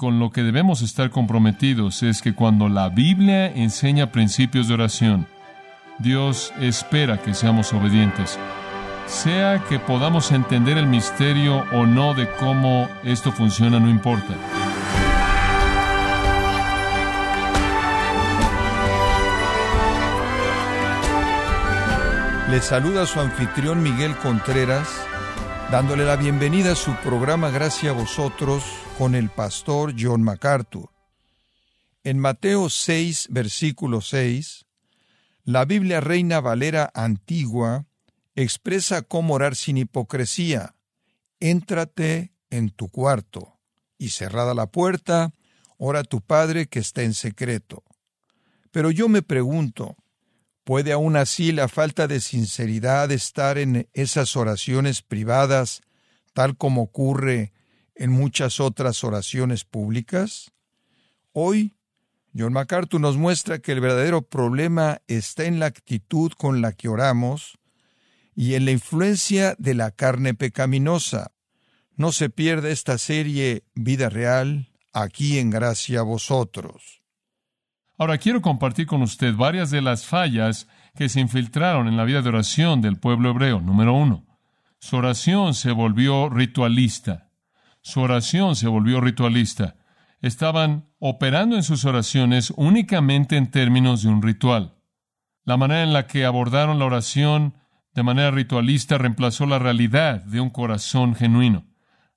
con lo que debemos estar comprometidos es que cuando la Biblia enseña principios de oración, Dios espera que seamos obedientes. Sea que podamos entender el misterio o no de cómo esto funciona, no importa. Le saluda su anfitrión Miguel Contreras, dándole la bienvenida a su programa Gracias a vosotros con el pastor John MacArthur. En Mateo 6, versículo 6, la Biblia Reina Valera Antigua expresa cómo orar sin hipocresía. Éntrate en tu cuarto y cerrada la puerta, ora a tu Padre que está en secreto. Pero yo me pregunto, ¿Puede aún así la falta de sinceridad estar en esas oraciones privadas, tal como ocurre en muchas otras oraciones públicas? Hoy, John MacArthur nos muestra que el verdadero problema está en la actitud con la que oramos y en la influencia de la carne pecaminosa. No se pierda esta serie Vida Real aquí en Gracia a Vosotros. Ahora quiero compartir con usted varias de las fallas que se infiltraron en la vida de oración del pueblo hebreo. Número uno, su oración se volvió ritualista. Su oración se volvió ritualista. Estaban operando en sus oraciones únicamente en términos de un ritual. La manera en la que abordaron la oración de manera ritualista reemplazó la realidad de un corazón genuino.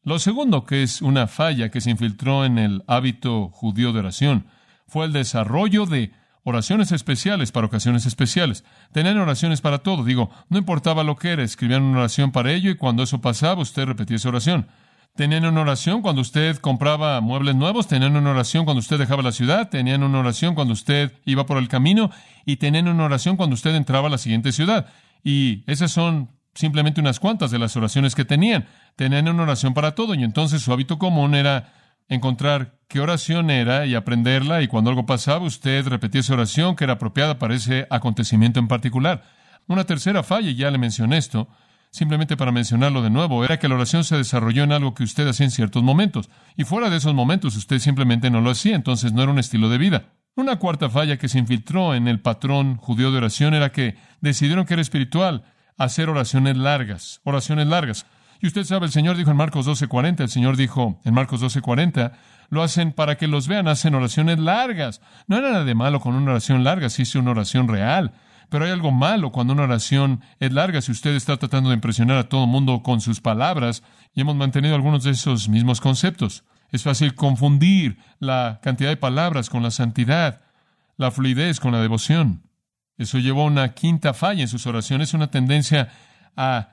Lo segundo, que es una falla que se infiltró en el hábito judío de oración, fue el desarrollo de oraciones especiales para ocasiones especiales. Tenían oraciones para todo. Digo, no importaba lo que era, escribían una oración para ello y cuando eso pasaba, usted repetía esa oración. Tenían una oración cuando usted compraba muebles nuevos, tenían una oración cuando usted dejaba la ciudad, tenían una oración cuando usted iba por el camino y tenían una oración cuando usted entraba a la siguiente ciudad. Y esas son simplemente unas cuantas de las oraciones que tenían. Tenían una oración para todo y entonces su hábito común era encontrar qué oración era y aprenderla y cuando algo pasaba usted repetía esa oración que era apropiada para ese acontecimiento en particular. Una tercera falla, y ya le mencioné esto, simplemente para mencionarlo de nuevo, era que la oración se desarrolló en algo que usted hacía en ciertos momentos, y fuera de esos momentos usted simplemente no lo hacía, entonces no era un estilo de vida. Una cuarta falla que se infiltró en el patrón judío de oración era que decidieron que era espiritual hacer oraciones largas, oraciones largas. Y usted sabe, el Señor dijo en Marcos 12:40, el Señor dijo en Marcos 12:40, lo hacen para que los vean, hacen oraciones largas. No hay nada de malo con una oración larga, si es una oración real. Pero hay algo malo cuando una oración es larga si usted está tratando de impresionar a todo el mundo con sus palabras y hemos mantenido algunos de esos mismos conceptos. Es fácil confundir la cantidad de palabras con la santidad, la fluidez con la devoción. Eso llevó a una quinta falla en sus oraciones, una tendencia a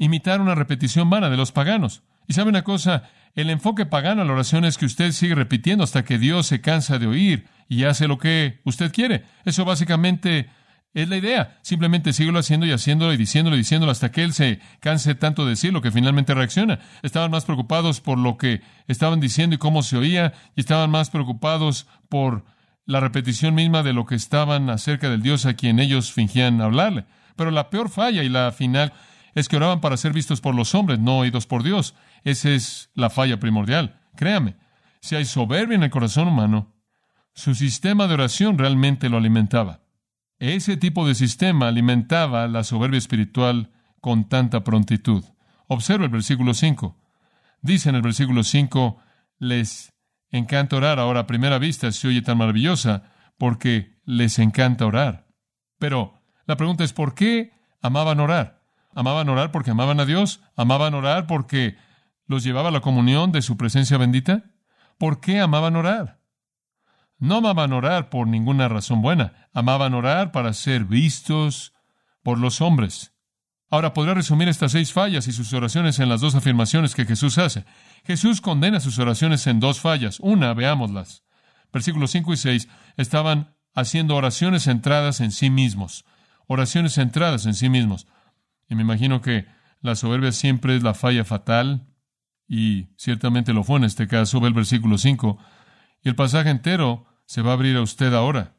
imitar una repetición vana de los paganos. Y sabe una cosa, el enfoque pagano a la oración es que usted sigue repitiendo hasta que Dios se cansa de oír y hace lo que usted quiere. Eso básicamente es la idea. Simplemente síguelo haciendo y haciéndolo y diciéndolo y diciéndolo hasta que Él se canse tanto de decirlo que finalmente reacciona. Estaban más preocupados por lo que estaban diciendo y cómo se oía y estaban más preocupados por la repetición misma de lo que estaban acerca del Dios a quien ellos fingían hablarle. Pero la peor falla y la final es que oraban para ser vistos por los hombres, no oídos por Dios. Esa es la falla primordial. Créame, si hay soberbia en el corazón humano, su sistema de oración realmente lo alimentaba. Ese tipo de sistema alimentaba la soberbia espiritual con tanta prontitud. Observa el versículo 5. Dice en el versículo 5, les encanta orar. Ahora, a primera vista, se oye tan maravillosa porque les encanta orar. Pero la pregunta es, ¿por qué amaban orar? Amaban orar porque amaban a Dios. Amaban orar porque los llevaba a la comunión de su presencia bendita. ¿Por qué amaban orar? No amaban orar por ninguna razón buena. Amaban orar para ser vistos por los hombres. Ahora podría resumir estas seis fallas y sus oraciones en las dos afirmaciones que Jesús hace. Jesús condena sus oraciones en dos fallas. Una, veámoslas. Versículos 5 y 6 estaban haciendo oraciones centradas en sí mismos. Oraciones centradas en sí mismos. Y me imagino que la soberbia siempre es la falla fatal, y ciertamente lo fue en este caso. Ve el versículo 5. Y el pasaje entero se va a abrir a usted ahora.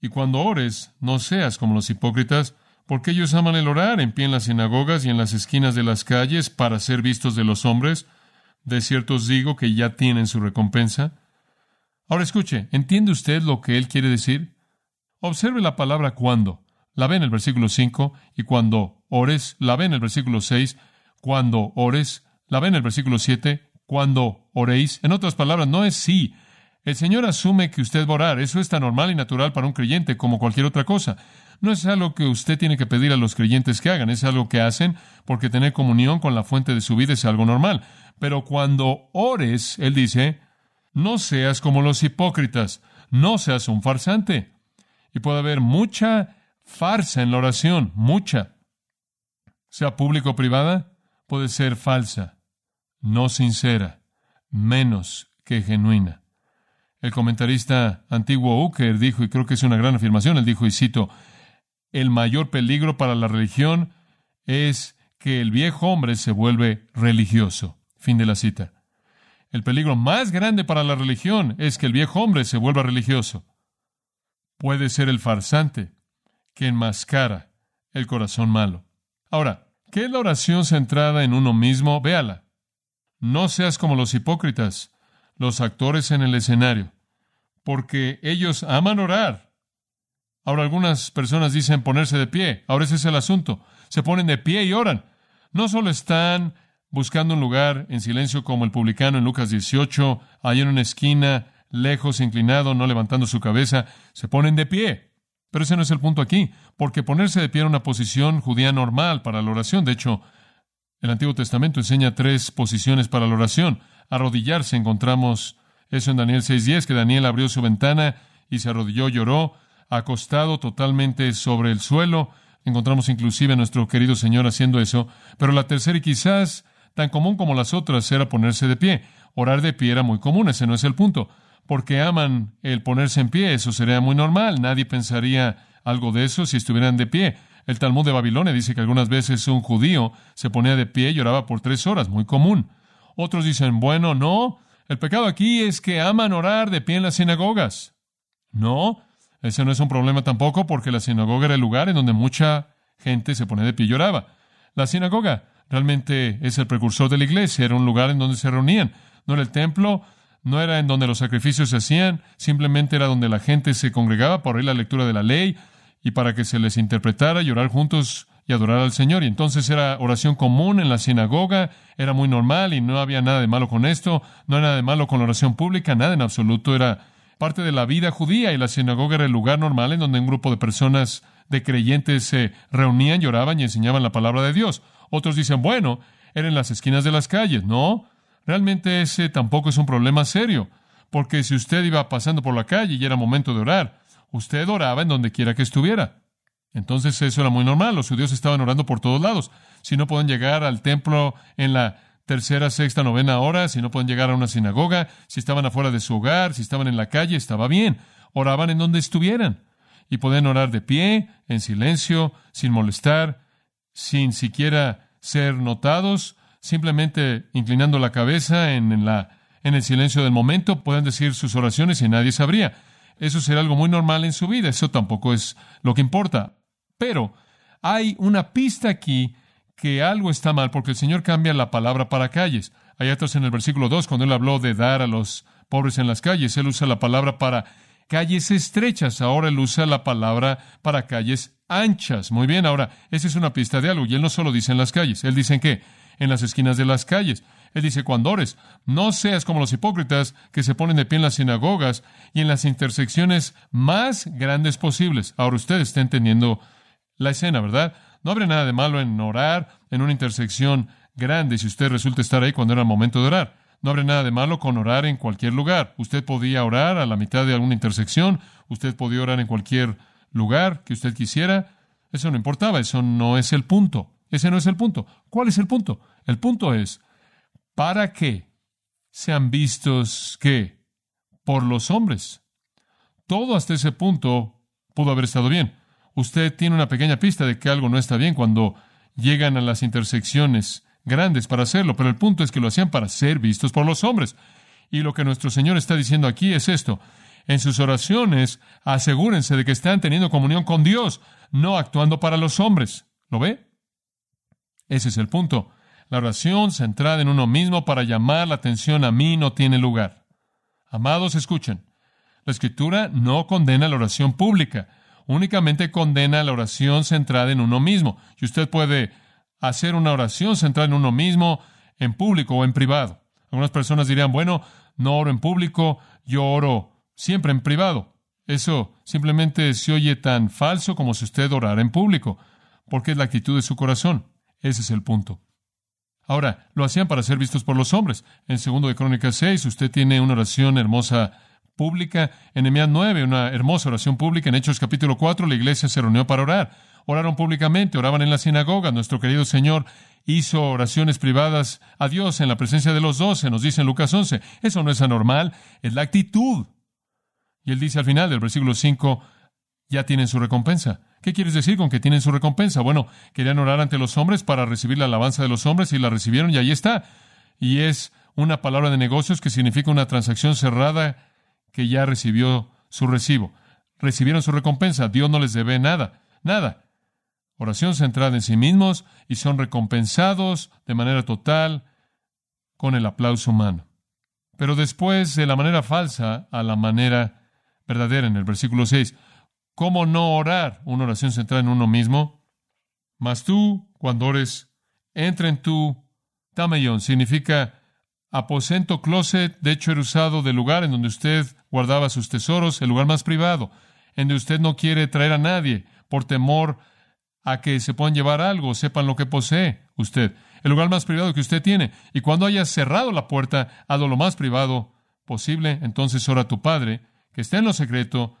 Y cuando ores, no seas como los hipócritas, porque ellos aman el orar en pie en las sinagogas y en las esquinas de las calles para ser vistos de los hombres. De cierto os digo que ya tienen su recompensa. Ahora escuche, ¿entiende usted lo que él quiere decir? Observe la palabra cuando. La ve en el versículo 5 y cuando ores, la ve en el versículo 6, cuando ores, la ve en el versículo 7, cuando oréis. En otras palabras, no es sí. El Señor asume que usted va a orar. Eso es tan normal y natural para un creyente como cualquier otra cosa. No es algo que usted tiene que pedir a los creyentes que hagan, es algo que hacen porque tener comunión con la fuente de su vida es algo normal. Pero cuando ores, Él dice, no seas como los hipócritas, no seas un farsante. Y puede haber mucha farsa en la oración, mucha. Sea público o privada, puede ser falsa, no sincera, menos que genuina. El comentarista antiguo Uker dijo, y creo que es una gran afirmación, él dijo, y cito, el mayor peligro para la religión es que el viejo hombre se vuelve religioso. Fin de la cita. El peligro más grande para la religión es que el viejo hombre se vuelva religioso. Puede ser el farsante que enmascara el corazón malo. Ahora, ¿qué es la oración centrada en uno mismo? Véala. No seas como los hipócritas, los actores en el escenario, porque ellos aman orar, Ahora algunas personas dicen ponerse de pie. Ahora ese es el asunto. Se ponen de pie y oran. No solo están buscando un lugar en silencio como el publicano en Lucas 18, ahí en una esquina, lejos, inclinado, no levantando su cabeza, se ponen de pie. Pero ese no es el punto aquí, porque ponerse de pie era una posición judía normal para la oración. De hecho, el Antiguo Testamento enseña tres posiciones para la oración. Arrodillarse, encontramos eso en Daniel 6.10, que Daniel abrió su ventana y se arrodilló, lloró acostado totalmente sobre el suelo. Encontramos inclusive a nuestro querido Señor haciendo eso. Pero la tercera y quizás tan común como las otras era ponerse de pie. Orar de pie era muy común, ese no es el punto. Porque aman el ponerse en pie, eso sería muy normal. Nadie pensaría algo de eso si estuvieran de pie. El Talmud de Babilonia dice que algunas veces un judío se ponía de pie y oraba por tres horas, muy común. Otros dicen, bueno, no, el pecado aquí es que aman orar de pie en las sinagogas. No, ese no es un problema tampoco porque la sinagoga era el lugar en donde mucha gente se ponía de pie y lloraba. La sinagoga realmente es el precursor de la iglesia, era un lugar en donde se reunían. No era el templo, no era en donde los sacrificios se hacían, simplemente era donde la gente se congregaba para oír la lectura de la ley y para que se les interpretara, llorar juntos y adorar al Señor. Y entonces era oración común en la sinagoga, era muy normal y no había nada de malo con esto, no era nada de malo con la oración pública, nada en absoluto, era parte de la vida judía y la sinagoga era el lugar normal en donde un grupo de personas de creyentes se reunían, lloraban y enseñaban la palabra de Dios. Otros dicen, bueno, era en las esquinas de las calles. No, realmente ese tampoco es un problema serio, porque si usted iba pasando por la calle y era momento de orar, usted oraba en donde quiera que estuviera. Entonces eso era muy normal, los judíos estaban orando por todos lados. Si no pueden llegar al templo en la tercera, sexta, novena hora, si no pueden llegar a una sinagoga, si estaban afuera de su hogar, si estaban en la calle, estaba bien. Oraban en donde estuvieran. Y podían orar de pie, en silencio, sin molestar, sin siquiera ser notados, simplemente inclinando la cabeza en, la, en el silencio del momento, pueden decir sus oraciones y nadie sabría. Eso será algo muy normal en su vida, eso tampoco es lo que importa. Pero hay una pista aquí que algo está mal porque el Señor cambia la palabra para calles. Hay otros en el versículo 2, cuando Él habló de dar a los pobres en las calles, Él usa la palabra para calles estrechas. Ahora Él usa la palabra para calles anchas. Muy bien, ahora, esa es una pista de algo. Y Él no solo dice en las calles, Él dice en qué? En las esquinas de las calles. Él dice, cuando ores, no seas como los hipócritas que se ponen de pie en las sinagogas y en las intersecciones más grandes posibles. Ahora usted está entendiendo la escena, ¿verdad? No habrá nada de malo en orar en una intersección grande si usted resulta estar ahí cuando era el momento de orar. No habrá nada de malo con orar en cualquier lugar. Usted podía orar a la mitad de alguna intersección, usted podía orar en cualquier lugar que usted quisiera. Eso no importaba, eso no es el punto. Ese no es el punto. ¿Cuál es el punto? El punto es, ¿para qué sean vistos qué? Por los hombres. Todo hasta ese punto pudo haber estado bien usted tiene una pequeña pista de que algo no está bien cuando llegan a las intersecciones grandes para hacerlo, pero el punto es que lo hacían para ser vistos por los hombres. Y lo que nuestro Señor está diciendo aquí es esto. En sus oraciones, asegúrense de que están teniendo comunión con Dios, no actuando para los hombres. ¿Lo ve? Ese es el punto. La oración centrada en uno mismo para llamar la atención a mí no tiene lugar. Amados, escuchen. La Escritura no condena la oración pública, únicamente condena la oración centrada en uno mismo. Y usted puede hacer una oración centrada en uno mismo en público o en privado. Algunas personas dirían, bueno, no oro en público, yo oro siempre en privado. Eso simplemente se oye tan falso como si usted orara en público, porque es la actitud de su corazón. Ese es el punto. Ahora, lo hacían para ser vistos por los hombres. En segundo de Crónicas 6, usted tiene una oración hermosa pública. En Nehemías 9, una hermosa oración pública. En Hechos capítulo 4, la iglesia se reunió para orar. Oraron públicamente, oraban en la sinagoga. Nuestro querido Señor hizo oraciones privadas a Dios en la presencia de los doce, nos dice en Lucas 11. Eso no es anormal, es la actitud. Y él dice al final del versículo 5, ya tienen su recompensa. ¿Qué quieres decir con que tienen su recompensa? Bueno, querían orar ante los hombres para recibir la alabanza de los hombres y la recibieron y ahí está. Y es una palabra de negocios que significa una transacción cerrada que ya recibió su recibo. Recibieron su recompensa. Dios no les debe nada. Nada. Oración centrada en sí mismos y son recompensados de manera total con el aplauso humano. Pero después, de la manera falsa a la manera verdadera, en el versículo 6, ¿cómo no orar una oración centrada en uno mismo? Mas tú, cuando ores, entra en tu tamellón, significa aposento, closet, de hecho era usado del lugar en donde usted guardaba sus tesoros, el lugar más privado, en donde usted no quiere traer a nadie por temor a que se puedan llevar algo, sepan lo que posee usted, el lugar más privado que usted tiene. Y cuando haya cerrado la puerta, hazlo lo más privado posible, entonces ora a tu Padre, que está en lo secreto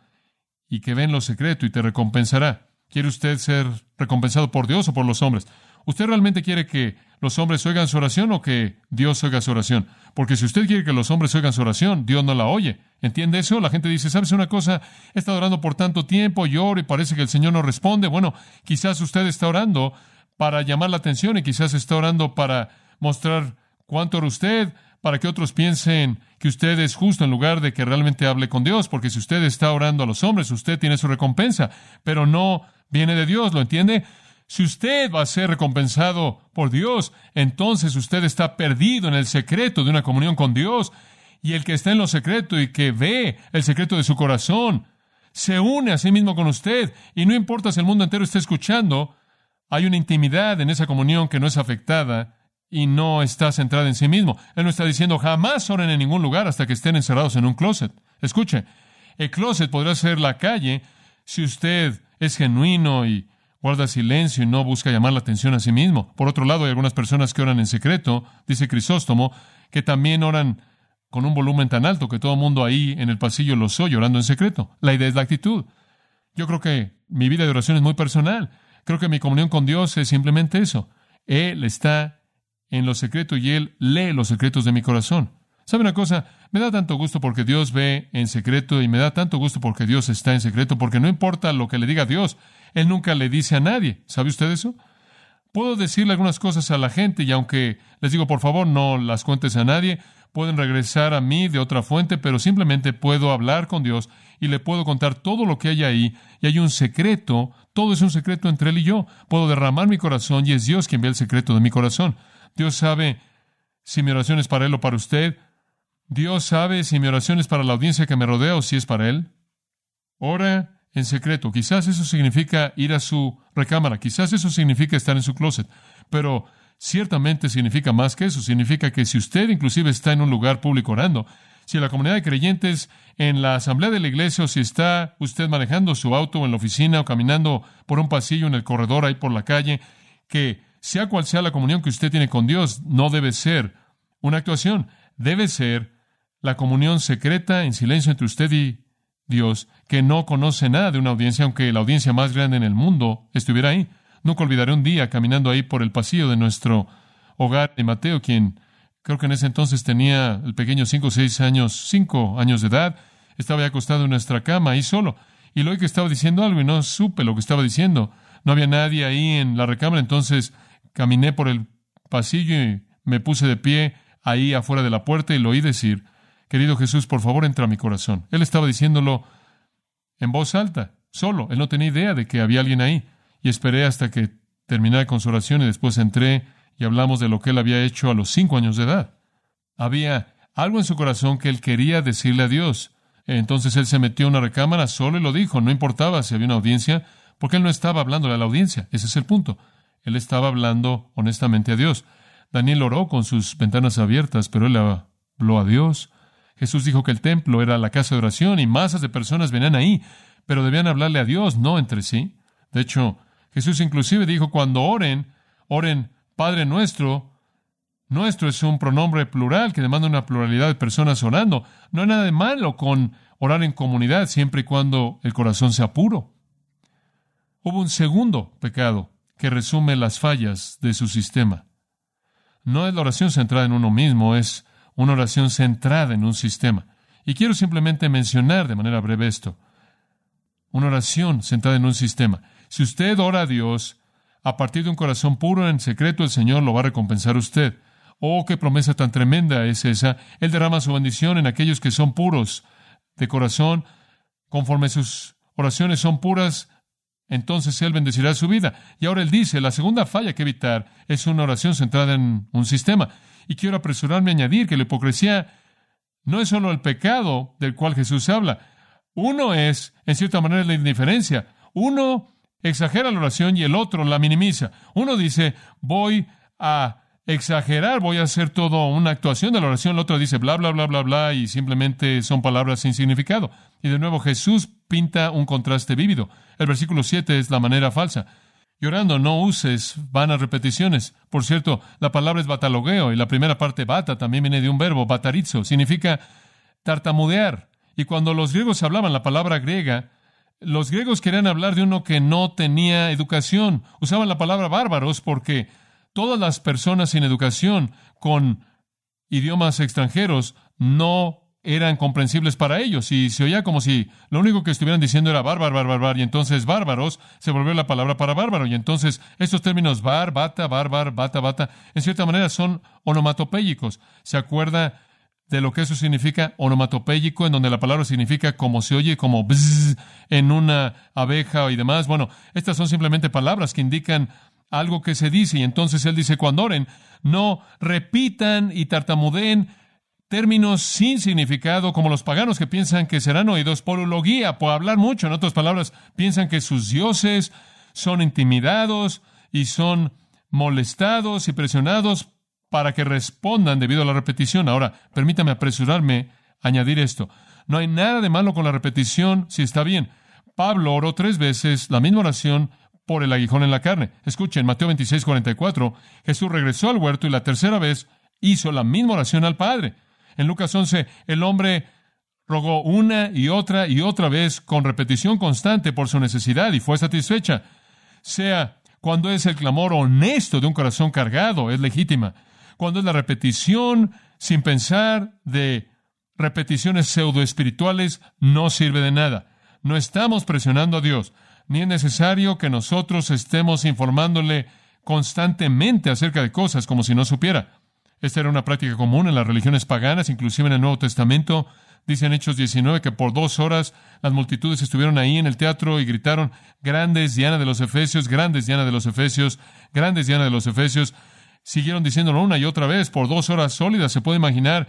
y que ve en lo secreto y te recompensará. ¿Quiere usted ser recompensado por Dios o por los hombres? ¿Usted realmente quiere que los hombres oigan su oración o que Dios oiga su oración? Porque si usted quiere que los hombres oigan su oración, Dios no la oye. ¿Entiende eso? La gente dice, ¿sabes una cosa? He estado orando por tanto tiempo, lloro y parece que el Señor no responde. Bueno, quizás usted está orando para llamar la atención y quizás está orando para mostrar cuánto ora usted, para que otros piensen que usted es justo en lugar de que realmente hable con Dios, porque si usted está orando a los hombres, usted tiene su recompensa, pero no viene de Dios, ¿lo entiende? Si usted va a ser recompensado por Dios, entonces usted está perdido en el secreto de una comunión con Dios. Y el que está en lo secreto y que ve el secreto de su corazón, se une a sí mismo con usted. Y no importa si el mundo entero está escuchando, hay una intimidad en esa comunión que no es afectada y no está centrada en sí mismo. Él no está diciendo jamás oren en ningún lugar hasta que estén encerrados en un closet. Escuche, el closet podrá ser la calle si usted es genuino y guarda silencio y no busca llamar la atención a sí mismo. Por otro lado, hay algunas personas que oran en secreto, dice Crisóstomo, que también oran con un volumen tan alto que todo el mundo ahí en el pasillo los oye orando en secreto. La idea es la actitud. Yo creo que mi vida de oración es muy personal. Creo que mi comunión con Dios es simplemente eso. Él está en lo secreto y Él lee los secretos de mi corazón. ¿Sabe una cosa? Me da tanto gusto porque Dios ve en secreto y me da tanto gusto porque Dios está en secreto, porque no importa lo que le diga Dios, Él nunca le dice a nadie. ¿Sabe usted eso? Puedo decirle algunas cosas a la gente y aunque les digo, por favor, no las cuentes a nadie, pueden regresar a mí de otra fuente, pero simplemente puedo hablar con Dios y le puedo contar todo lo que hay ahí y hay un secreto, todo es un secreto entre Él y yo. Puedo derramar mi corazón y es Dios quien ve el secreto de mi corazón. Dios sabe si mi oración es para Él o para usted. Dios sabe si mi oración es para la audiencia que me rodea o si es para Él. Ora en secreto. Quizás eso significa ir a su recámara, quizás eso significa estar en su closet, pero ciertamente significa más que eso. Significa que si usted inclusive está en un lugar público orando, si la comunidad de creyentes en la asamblea de la iglesia o si está usted manejando su auto en la oficina o caminando por un pasillo en el corredor ahí por la calle, que sea cual sea la comunión que usted tiene con Dios, no debe ser una actuación, debe ser la comunión secreta en silencio entre usted y Dios, que no conoce nada de una audiencia, aunque la audiencia más grande en el mundo estuviera ahí. Nunca olvidaré un día caminando ahí por el pasillo de nuestro hogar de Mateo, quien creo que en ese entonces tenía el pequeño cinco o seis años, cinco años de edad, estaba ya acostado en nuestra cama ahí solo, y lo que estaba diciendo algo y no supe lo que estaba diciendo. No había nadie ahí en la recámara, entonces caminé por el pasillo y me puse de pie ahí afuera de la puerta y lo oí decir, Querido Jesús, por favor, entra a mi corazón. Él estaba diciéndolo en voz alta, solo. Él no tenía idea de que había alguien ahí. Y esperé hasta que terminara con su oración y después entré y hablamos de lo que él había hecho a los cinco años de edad. Había algo en su corazón que él quería decirle a Dios. Entonces él se metió en una recámara solo y lo dijo. No importaba si había una audiencia, porque él no estaba hablándole a la audiencia. Ese es el punto. Él estaba hablando honestamente a Dios. Daniel oró con sus ventanas abiertas, pero él habló a Dios. Jesús dijo que el templo era la casa de oración y masas de personas venían ahí, pero debían hablarle a Dios, no entre sí. De hecho, Jesús inclusive dijo, cuando oren, oren Padre nuestro. Nuestro es un pronombre plural que demanda una pluralidad de personas orando. No hay nada de malo con orar en comunidad siempre y cuando el corazón sea puro. Hubo un segundo pecado que resume las fallas de su sistema. No es la oración centrada en uno mismo, es una oración centrada en un sistema. Y quiero simplemente mencionar de manera breve esto. Una oración centrada en un sistema. Si usted ora a Dios a partir de un corazón puro en secreto, el Señor lo va a recompensar a usted. Oh, qué promesa tan tremenda es esa. Él derrama su bendición en aquellos que son puros de corazón, conforme sus oraciones son puras, entonces Él bendecirá su vida. Y ahora Él dice, la segunda falla que evitar es una oración centrada en un sistema. Y quiero apresurarme a añadir que la hipocresía no es solo el pecado del cual Jesús habla. Uno es, en cierta manera, la indiferencia. Uno exagera la oración y el otro la minimiza. Uno dice, voy a exagerar, voy a hacer todo una actuación de la oración. El otro dice, bla, bla, bla, bla, bla, y simplemente son palabras sin significado. Y de nuevo Jesús pinta un contraste vívido. El versículo 7 es la manera falsa. Llorando, no uses vanas repeticiones. Por cierto, la palabra es batalogueo y la primera parte bata también viene de un verbo, batarizo. Significa tartamudear. Y cuando los griegos hablaban la palabra griega, los griegos querían hablar de uno que no tenía educación. Usaban la palabra bárbaros porque todas las personas sin educación con idiomas extranjeros no eran comprensibles para ellos y se oía como si lo único que estuvieran diciendo era bárbaro, bárbaro, bárbaro, y entonces bárbaros se volvió la palabra para bárbaro, y entonces estos términos bar, bata, bárbaro, bata, bata, en cierta manera son onomatopéyicos. ¿Se acuerda de lo que eso significa? Onomatopéyico, en donde la palabra significa como se oye, como bzz, en una abeja y demás. Bueno, estas son simplemente palabras que indican algo que se dice, y entonces él dice, cuando oren, no repitan y tartamudeen términos sin significado, como los paganos que piensan que serán oídos por ulogía, por hablar mucho. En otras palabras, piensan que sus dioses son intimidados y son molestados y presionados para que respondan debido a la repetición. Ahora, permítame apresurarme a añadir esto. No hay nada de malo con la repetición si está bien. Pablo oró tres veces la misma oración por el aguijón en la carne. Escuchen, Mateo 26, 44, Jesús regresó al huerto y la tercera vez hizo la misma oración al Padre. En Lucas 11, el hombre rogó una y otra y otra vez con repetición constante por su necesidad y fue satisfecha. Sea cuando es el clamor honesto de un corazón cargado, es legítima. Cuando es la repetición sin pensar de repeticiones pseudoespirituales, no sirve de nada. No estamos presionando a Dios, ni es necesario que nosotros estemos informándole constantemente acerca de cosas como si no supiera. Esta era una práctica común en las religiones paganas, inclusive en el Nuevo Testamento. Dice en Hechos 19 que por dos horas las multitudes estuvieron ahí en el teatro y gritaron, grandes Diana de los Efesios, grandes Diana de los Efesios, grandes Diana de los Efesios. Siguieron diciéndolo una y otra vez por dos horas sólidas. Se puede imaginar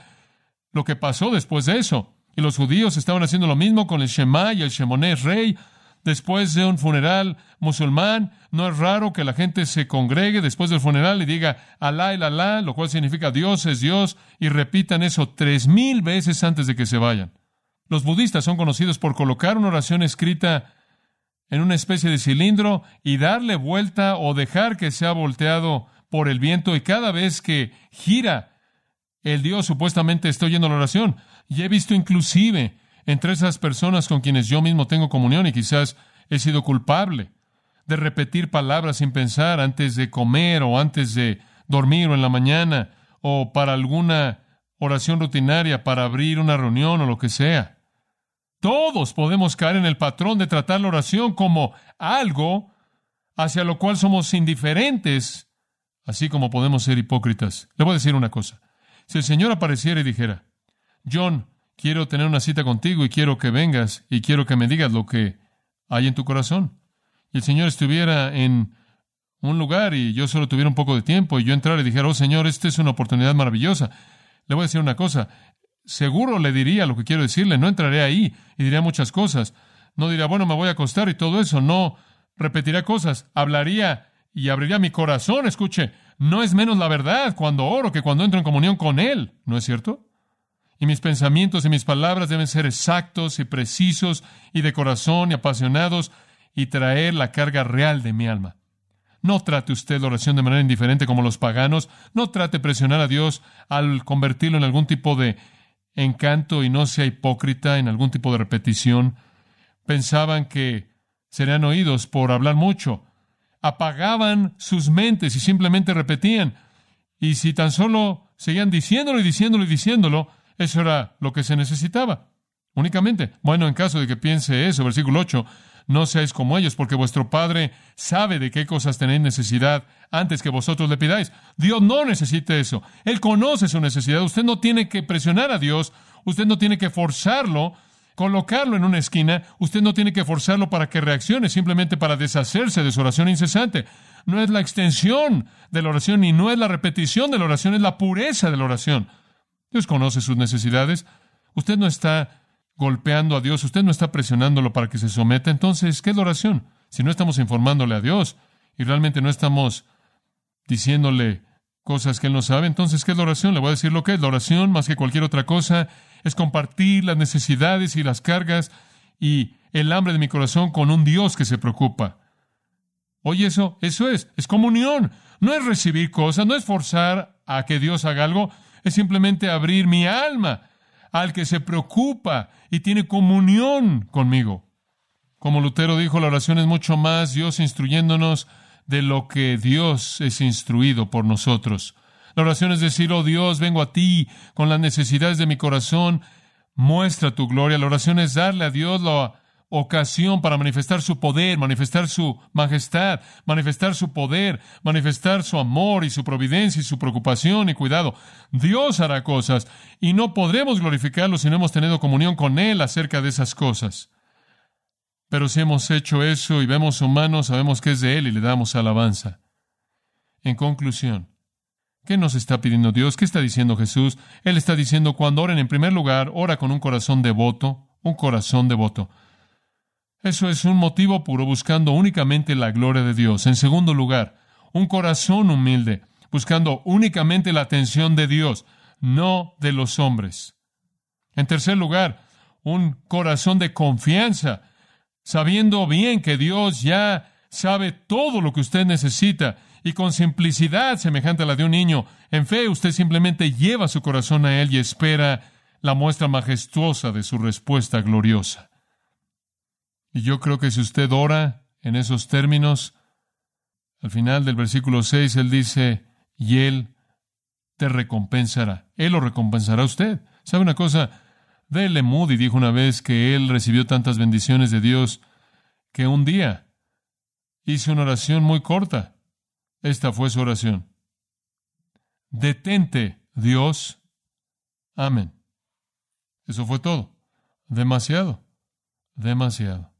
lo que pasó después de eso. Y los judíos estaban haciendo lo mismo con el Shema y el Shemonés rey. Después de un funeral musulmán, no es raro que la gente se congregue después del funeral y diga Alá el Alá, lo cual significa Dios es Dios, y repitan eso tres mil veces antes de que se vayan. Los budistas son conocidos por colocar una oración escrita en una especie de cilindro y darle vuelta o dejar que sea volteado por el viento y cada vez que gira el Dios supuestamente está oyendo la oración. Y he visto inclusive entre esas personas con quienes yo mismo tengo comunión y quizás he sido culpable de repetir palabras sin pensar antes de comer o antes de dormir o en la mañana o para alguna oración rutinaria para abrir una reunión o lo que sea. Todos podemos caer en el patrón de tratar la oración como algo hacia lo cual somos indiferentes, así como podemos ser hipócritas. Le voy a decir una cosa. Si el Señor apareciera y dijera, John, quiero tener una cita contigo y quiero que vengas y quiero que me digas lo que hay en tu corazón. Y el Señor estuviera en un lugar y yo solo tuviera un poco de tiempo y yo entrara y dijera, oh Señor, esta es una oportunidad maravillosa. Le voy a decir una cosa, seguro le diría lo que quiero decirle, no entraré ahí y diría muchas cosas. No diría, bueno, me voy a acostar y todo eso, no, repetiría cosas, hablaría y abriría mi corazón, escuche, no es menos la verdad cuando oro que cuando entro en comunión con Él, ¿no es cierto? Y mis pensamientos y mis palabras deben ser exactos y precisos y de corazón y apasionados y traer la carga real de mi alma. No trate usted la oración de manera indiferente como los paganos. No trate presionar a Dios al convertirlo en algún tipo de encanto y no sea hipócrita en algún tipo de repetición. Pensaban que serían oídos por hablar mucho. Apagaban sus mentes y simplemente repetían. Y si tan solo seguían diciéndolo y diciéndolo y diciéndolo, eso era lo que se necesitaba. Únicamente. Bueno, en caso de que piense eso, versículo 8, no seáis como ellos, porque vuestro Padre sabe de qué cosas tenéis necesidad antes que vosotros le pidáis. Dios no necesita eso. Él conoce su necesidad. Usted no tiene que presionar a Dios. Usted no tiene que forzarlo, colocarlo en una esquina. Usted no tiene que forzarlo para que reaccione, simplemente para deshacerse de su oración incesante. No es la extensión de la oración y no es la repetición de la oración, es la pureza de la oración. Dios conoce sus necesidades. Usted no está golpeando a Dios, usted no está presionándolo para que se someta, entonces, ¿qué es la oración? Si no estamos informándole a Dios y realmente no estamos diciéndole cosas que Él no sabe, entonces, ¿qué es la oración? Le voy a decir lo que es. La oración, más que cualquier otra cosa, es compartir las necesidades y las cargas y el hambre de mi corazón con un Dios que se preocupa. Oye, eso, eso es, es comunión. No es recibir cosas, no es forzar a que Dios haga algo, es simplemente abrir mi alma al que se preocupa y tiene comunión conmigo. Como Lutero dijo, la oración es mucho más Dios instruyéndonos de lo que Dios es instruido por nosotros. La oración es decir, oh Dios, vengo a ti con las necesidades de mi corazón, muestra tu gloria. La oración es darle a Dios la ocasión para manifestar su poder, manifestar su majestad, manifestar su poder, manifestar su amor y su providencia y su preocupación y cuidado. Dios hará cosas y no podremos glorificarlo si no hemos tenido comunión con Él acerca de esas cosas. Pero si hemos hecho eso y vemos humanos, sabemos que es de Él y le damos alabanza. En conclusión, ¿qué nos está pidiendo Dios? ¿Qué está diciendo Jesús? Él está diciendo cuando oren en primer lugar, ora con un corazón devoto, un corazón devoto. Eso es un motivo puro buscando únicamente la gloria de Dios. En segundo lugar, un corazón humilde, buscando únicamente la atención de Dios, no de los hombres. En tercer lugar, un corazón de confianza, sabiendo bien que Dios ya sabe todo lo que usted necesita y con simplicidad semejante a la de un niño, en fe usted simplemente lleva su corazón a Él y espera la muestra majestuosa de su respuesta gloriosa. Y yo creo que si usted ora en esos términos, al final del versículo 6, Él dice, y Él te recompensará. Él lo recompensará a usted. ¿Sabe una cosa? D.L. Moody dijo una vez que él recibió tantas bendiciones de Dios que un día hizo una oración muy corta. Esta fue su oración. Detente, Dios. Amén. Eso fue todo. Demasiado. Demasiado.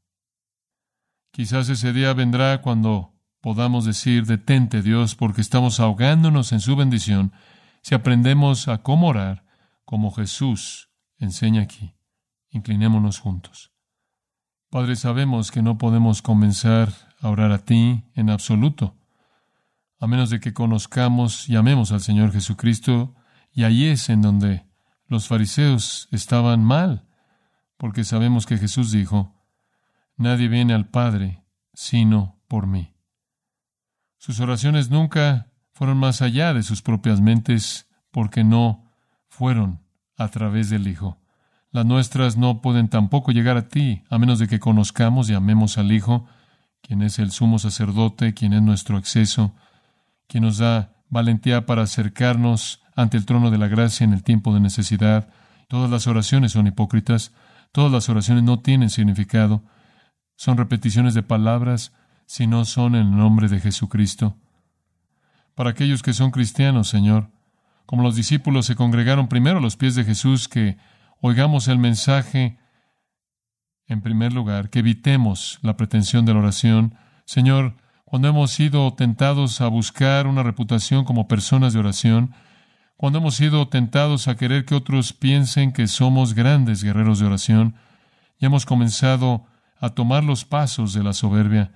Quizás ese día vendrá cuando podamos decir, detente Dios, porque estamos ahogándonos en su bendición, si aprendemos a cómo orar, como Jesús enseña aquí. Inclinémonos juntos. Padre, sabemos que no podemos comenzar a orar a ti en absoluto, a menos de que conozcamos y amemos al Señor Jesucristo, y ahí es en donde los fariseos estaban mal, porque sabemos que Jesús dijo, Nadie viene al Padre sino por mí. Sus oraciones nunca fueron más allá de sus propias mentes porque no fueron a través del Hijo. Las nuestras no pueden tampoco llegar a ti a menos de que conozcamos y amemos al Hijo, quien es el sumo sacerdote, quien es nuestro acceso, quien nos da valentía para acercarnos ante el trono de la gracia en el tiempo de necesidad. Todas las oraciones son hipócritas, todas las oraciones no tienen significado, son repeticiones de palabras si no son en el nombre de Jesucristo. Para aquellos que son cristianos, Señor, como los discípulos se congregaron primero a los pies de Jesús, que oigamos el mensaje en primer lugar, que evitemos la pretensión de la oración. Señor, cuando hemos sido tentados a buscar una reputación como personas de oración, cuando hemos sido tentados a querer que otros piensen que somos grandes guerreros de oración, y hemos comenzado a tomar los pasos de la soberbia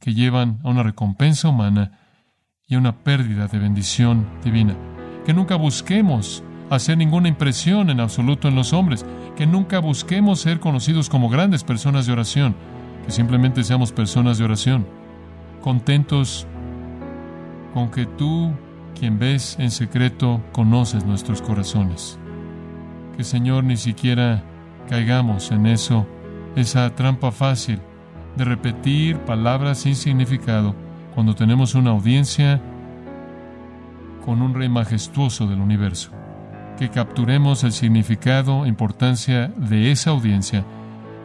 que llevan a una recompensa humana y a una pérdida de bendición divina. Que nunca busquemos hacer ninguna impresión en absoluto en los hombres, que nunca busquemos ser conocidos como grandes personas de oración, que simplemente seamos personas de oración, contentos con que tú, quien ves en secreto, conoces nuestros corazones. Que Señor ni siquiera caigamos en eso, esa trampa fácil de repetir palabras sin significado cuando tenemos una audiencia con un rey majestuoso del universo que capturemos el significado e importancia de esa audiencia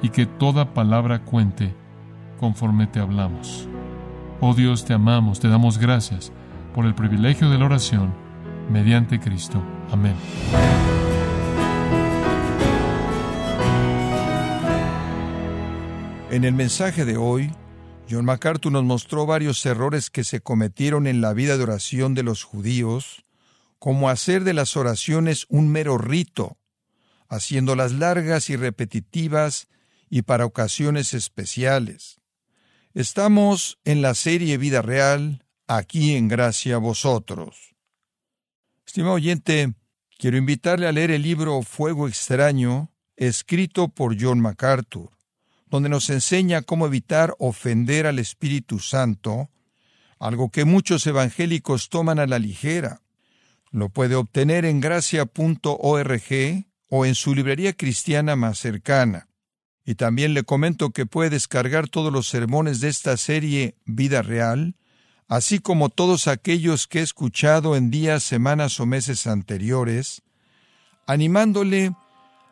y que toda palabra cuente conforme te hablamos. Oh Dios, te amamos, te damos gracias por el privilegio de la oración mediante Cristo. Amén. En el mensaje de hoy, John MacArthur nos mostró varios errores que se cometieron en la vida de oración de los judíos como hacer de las oraciones un mero rito, haciéndolas largas y repetitivas y para ocasiones especiales. Estamos en la serie Vida Real, aquí en Gracia a Vosotros. Estimado oyente, quiero invitarle a leer el libro Fuego extraño, escrito por John MacArthur, donde nos enseña cómo evitar ofender al Espíritu Santo, algo que muchos evangélicos toman a la ligera. Lo puede obtener en gracia.org o en su librería cristiana más cercana. Y también le comento que puede descargar todos los sermones de esta serie Vida Real, así como todos aquellos que he escuchado en días, semanas o meses anteriores, animándole